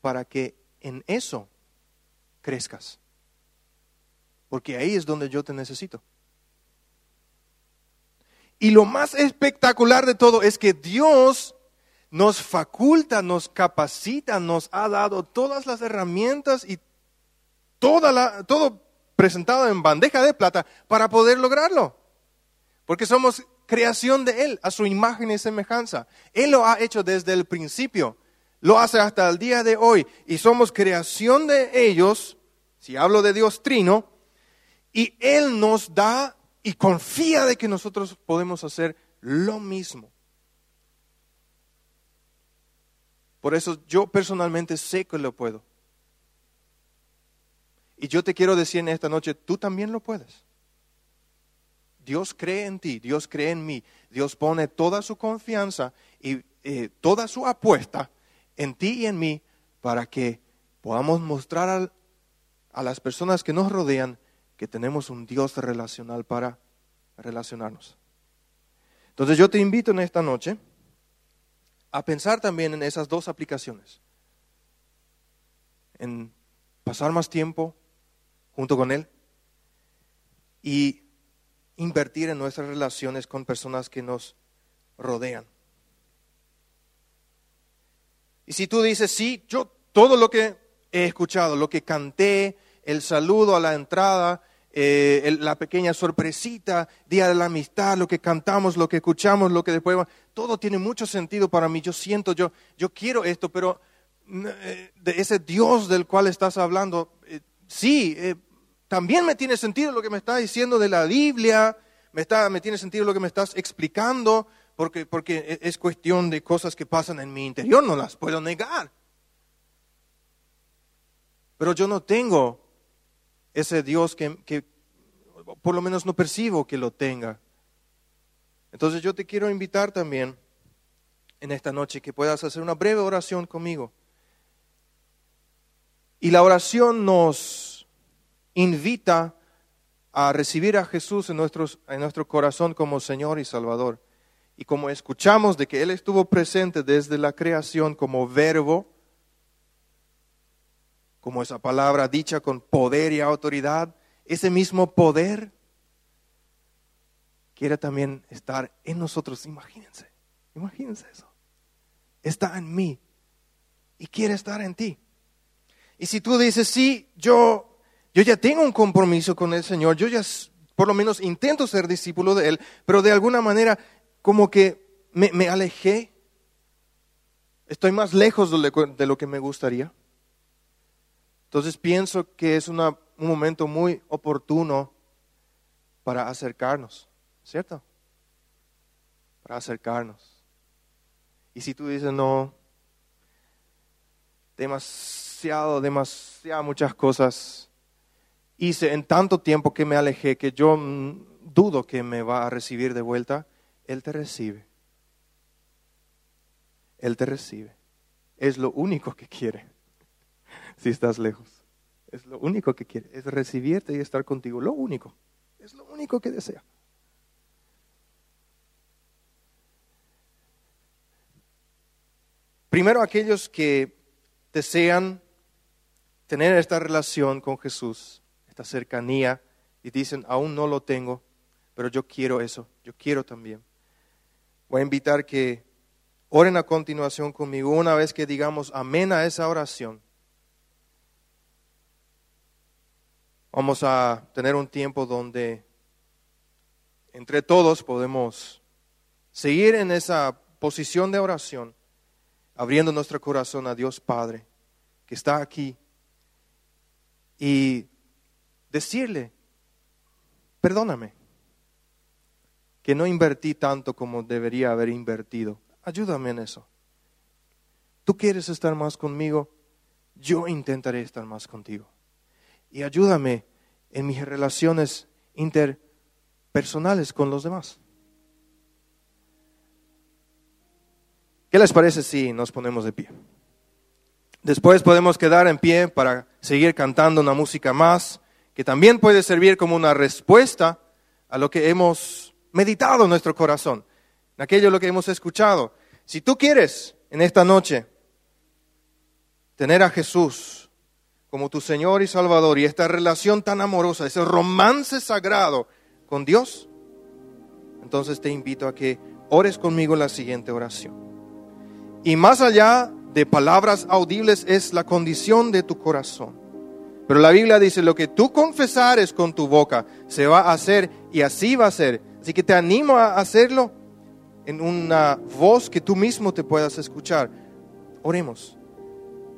para que en eso crezcas. Porque ahí es donde yo te necesito. Y lo más espectacular de todo es que Dios nos faculta, nos capacita, nos ha dado todas las herramientas y toda la, todo presentado en bandeja de plata para poder lograrlo. Porque somos creación de Él, a su imagen y semejanza. Él lo ha hecho desde el principio, lo hace hasta el día de hoy y somos creación de ellos, si hablo de Dios Trino, y Él nos da y confía de que nosotros podemos hacer lo mismo. Por eso yo personalmente sé que lo puedo. Y yo te quiero decir en esta noche, tú también lo puedes. Dios cree en ti, Dios cree en mí, Dios pone toda su confianza y eh, toda su apuesta en ti y en mí para que podamos mostrar a las personas que nos rodean que tenemos un Dios relacional para relacionarnos. Entonces yo te invito en esta noche a pensar también en esas dos aplicaciones. En pasar más tiempo junto con Él y invertir en nuestras relaciones con personas que nos rodean. Y si tú dices, sí, yo todo lo que he escuchado, lo que canté, el saludo a la entrada, eh, la pequeña sorpresita, Día de la Amistad, lo que cantamos, lo que escuchamos, lo que después... Todo tiene mucho sentido para mí. Yo siento, yo, yo quiero esto, pero eh, de ese Dios del cual estás hablando, eh, sí, también me tiene sentido lo que me estás diciendo de la Biblia, me, está, me tiene sentido lo que me estás explicando, porque, porque e, es cuestión de cosas que pasan en mi interior, no las puedo negar. Pero yo no tengo ese Dios que, por lo menos no percibo que lo tenga. Entonces yo te quiero invitar también en esta noche que puedas hacer una breve oración conmigo. Y la oración nos invita a recibir a Jesús en, nuestros, en nuestro corazón como Señor y Salvador, y como escuchamos de que Él estuvo presente desde la creación como verbo, como esa palabra dicha con poder y autoridad, ese mismo poder quiere también estar en nosotros. Imagínense, imagínense eso. Está en mí y quiere estar en ti. Y si tú dices, sí, yo, yo ya tengo un compromiso con el Señor, yo ya por lo menos intento ser discípulo de Él, pero de alguna manera como que me, alejé, estoy más lejos de lo que me gustaría. Entonces pienso que es un momento muy oportuno para acercarnos, ¿cierto? Para acercarnos. Y si tú dices, no, demasiado, demasiado muchas cosas hice en tanto tiempo que me alejé que yo dudo que me va a recibir de vuelta, Él te recibe. Él te recibe. Es lo único que quiere <laughs> si estás lejos. Es lo único que quiere, es recibirte y estar contigo. Lo único. Es lo único que desea. Primero aquellos que desean tener esta relación con Jesús, esta cercanía, y dicen, aún no lo tengo, pero yo quiero eso, yo quiero también. Voy a invitar que oren a continuación conmigo una vez que digamos amén a esa oración. Vamos a tener un tiempo donde entre todos podemos seguir en esa posición de oración, abriendo nuestro corazón a Dios Padre, que está aquí y decirle, perdóname, que no invertí tanto como debería haber invertido. Ayúdame en eso. Tú quieres estar más conmigo, yo intentaré estar más contigo. Y ayúdame en mis relaciones interpersonales con los demás. ¿Qué les parece si nos ponemos de pie? Después podemos quedar en pie para seguir cantando una música más, que también puede servir como una respuesta a lo que hemos meditado nuestro corazón, en aquello lo que hemos escuchado. Si tú quieres en esta noche tener a Jesús como tu Señor y Salvador y esta relación tan amorosa, ese romance sagrado con Dios, entonces te invito a que ores conmigo la siguiente oración. Y más allá de palabras audibles es la condición de tu corazón. Pero la Biblia dice, lo que tú confesares con tu boca se va a hacer y así va a ser. Así que te animo a hacerlo en una voz que tú mismo te puedas escuchar. Oremos.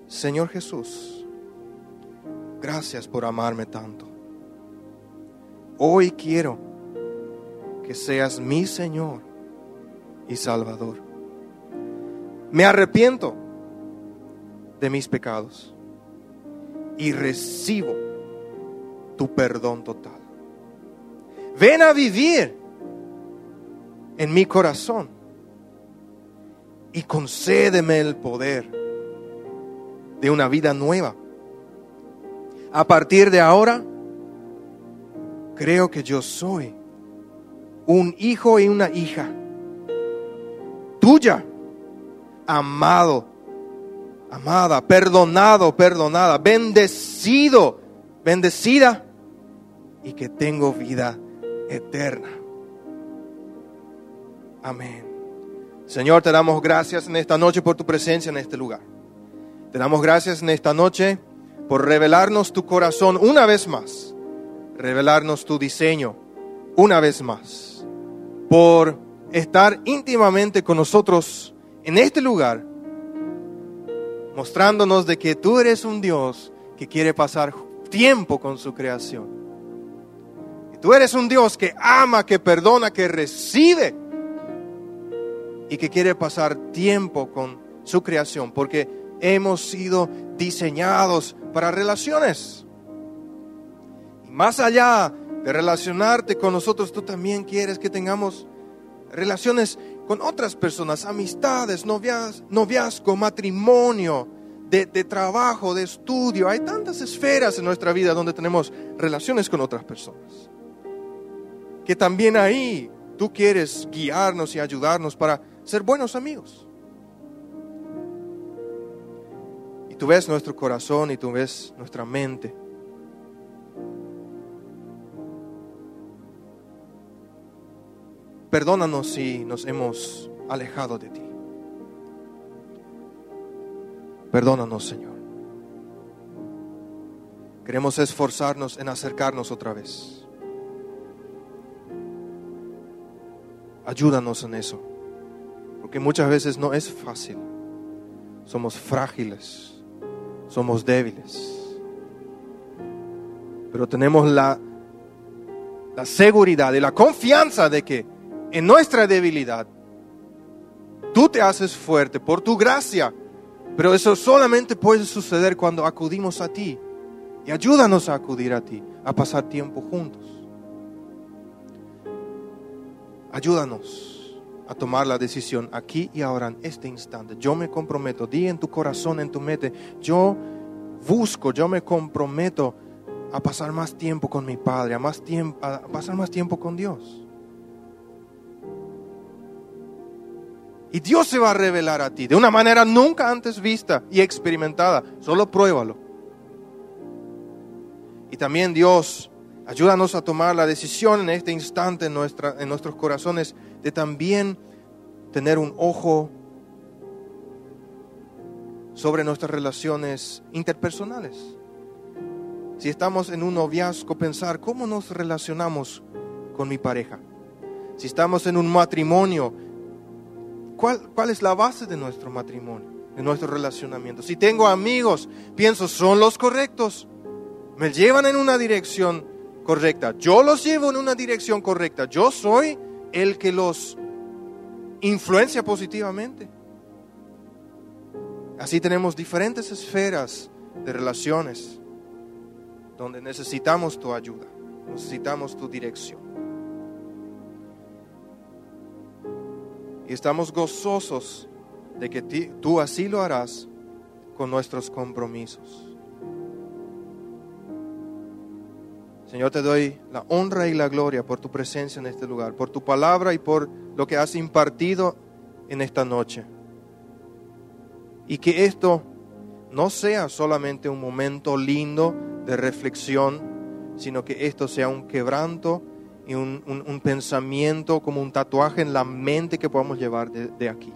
Señor Jesús, gracias por amarme tanto. Hoy quiero que seas mi Señor y Salvador. Me arrepiento de mis pecados y recibo tu perdón total. Ven a vivir en mi corazón y concédeme el poder de una vida nueva. A partir de ahora, creo que yo soy un hijo y una hija tuya, amado amada, perdonado, perdonada, bendecido, bendecida y que tengo vida eterna. Amén. Señor, te damos gracias en esta noche por tu presencia en este lugar. Te damos gracias en esta noche por revelarnos tu corazón una vez más, revelarnos tu diseño una vez más, por estar íntimamente con nosotros en este lugar mostrándonos de que tú eres un Dios que quiere pasar tiempo con su creación. Tú eres un Dios que ama, que perdona, que recibe y que quiere pasar tiempo con su creación, porque hemos sido diseñados para relaciones. Y más allá de relacionarte con nosotros, tú también quieres que tengamos relaciones con otras personas, amistades, noviazgo, matrimonio, de, de, trabajo, de estudio. Hay tantas esferas en nuestra vida donde tenemos relaciones con otras personas. que también ahí tú quieres guiarnos y ayudarnos para ser buenos amigos. Y tú ves nuestro corazón y tú ves nuestra mente. Perdónanos si nos hemos alejado de ti. Perdónanos, Señor. Queremos esforzarnos en acercarnos otra vez. Ayúdanos en eso, porque muchas veces no es fácil. Somos frágiles, somos débiles, pero tenemos la, la seguridad y la confianza de que en nuestra debilidad tú te haces fuerte por tu gracia, pero eso solamente puede suceder cuando acudimos a ti. Y ayúdanos a acudir a ti, a pasar tiempo juntos. Ayúdanos a tomar la decisión aquí y ahora, en este instante. Yo me comprometo, di en tu corazón, en tu mente, yo busco, yo me comprometo a pasar más tiempo con mi Padre, a, más tiempo, a pasar más tiempo con Dios. Y Dios se va a revelar a ti de una manera nunca antes vista y experimentada. Solo pruébalo. Y también Dios, ayúdanos a tomar la decisión en este instante en, nuestra, en nuestros corazones de también tener un ojo sobre nuestras relaciones interpersonales. Si estamos en un noviazgo, pensar cómo nos relacionamos con mi pareja. Si estamos en un matrimonio, ¿cuál, cuál es la base de nuestro matrimonio, de nuestro relacionamiento? Si tengo amigos, pienso, ¿son los correctos? me llevan en una dirección correcta. Yo los llevo en una dirección correcta. Yo soy el que los influencia positivamente. Así tenemos diferentes esferas de relaciones donde necesitamos tu ayuda, necesitamos tu dirección. Y estamos gozosos de que tú así lo harás con nuestros compromisos. Señor, te doy la honra y la gloria por tu presencia en este lugar, por tu palabra y por lo que has impartido en esta noche. Y que esto no sea solamente un momento lindo de reflexión, sino que esto sea un quebranto y un, pensamiento como un tatuaje en la mente que podamos llevar de aquí.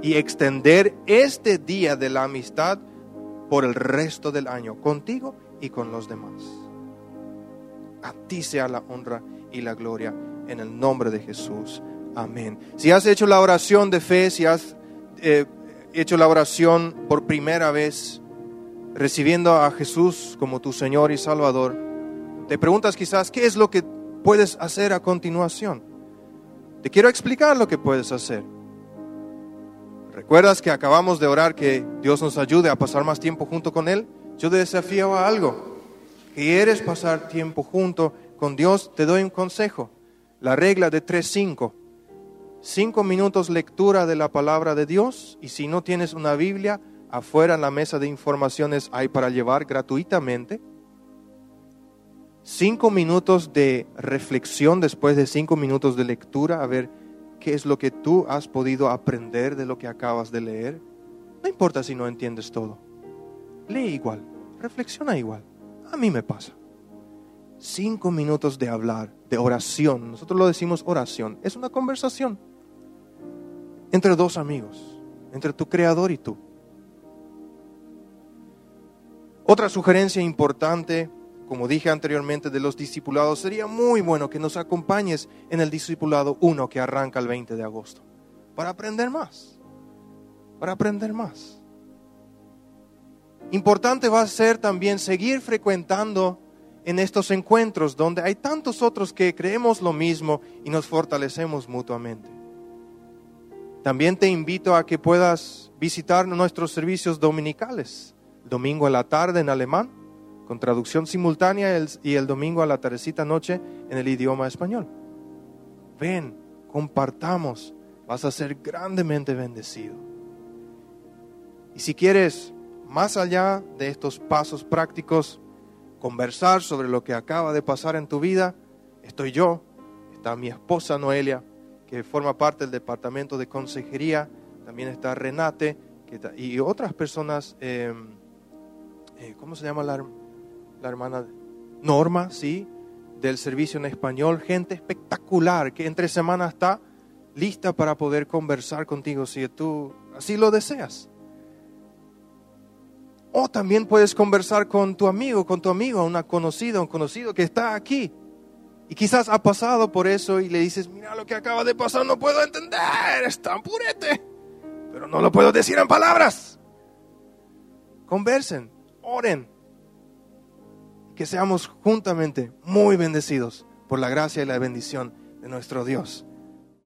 Y extender este día de la amistad por el resto del año contigo y con los demás. A ti sea la honra y la gloria en el nombre de Jesús. Amén. Si has hecho la oración de fe, si has eh, hecho la oración por primera vez, recibiendo a Jesús como tu Señor y Salvador, te preguntas quizás, ¿qué es lo que puedes hacer a continuación? Te quiero explicar lo que puedes hacer. ¿Recuerdas que acabamos de orar que Dios nos ayude a pasar más tiempo junto con Él? Yo te desafío a algo. ¿Quieres pasar tiempo junto con Dios? Te doy un consejo. La regla de 3-5. Cinco minutos lectura de la palabra de Dios y si no tienes una Biblia, afuera en la mesa de informaciones hay para llevar gratuitamente. Cinco minutos de reflexión después de cinco minutos de lectura, a ver qué es lo que tú has podido aprender de lo que acabas de leer. No importa si no entiendes todo lee igual, reflexiona igual. A mí me pasa. Cinco minutos de hablar, de oración. Nosotros lo decimos oración. Es una conversación entre dos amigos, entre tu creador y tú. Otra sugerencia importante, como dije anteriormente, de los discipulados, sería muy bueno que nos acompañes en el discipulado 1 que arranca el 20 de agosto, para aprender más, para aprender más. Importante va a ser también seguir frecuentando en estos encuentros donde hay tantos otros que creemos lo mismo y nos fortalecemos mutuamente. También te invito a que puedas visitar nuestros servicios dominicales, domingo a la tarde en alemán, con traducción simultánea, y el domingo a la tardecita noche en el idioma español. Ven, compartamos, vas a ser grandemente bendecido. Y si quieres más allá de estos pasos prácticos, conversar sobre lo que acaba de pasar en tu vida, estoy yo, está mi esposa Noelia, que forma parte del departamento de consejería, también está Renate y otras personas, em, eh, ¿cómo se llama la, la hermana? Norma, sí, del servicio en español, gente espectacular que entre semana está lista para poder conversar contigo si tú así lo deseas. O también puedes conversar con tu amigo, con tu amigo, una conocida, un conocido que está aquí. Y quizás ha pasado por eso y le dices, mira lo que acaba de pasar, no puedo entender, es tan purete, pero no lo puedo decir en palabras. Conversen, oren, que seamos juntamente muy bendecidos por la gracia y la bendición de nuestro Dios.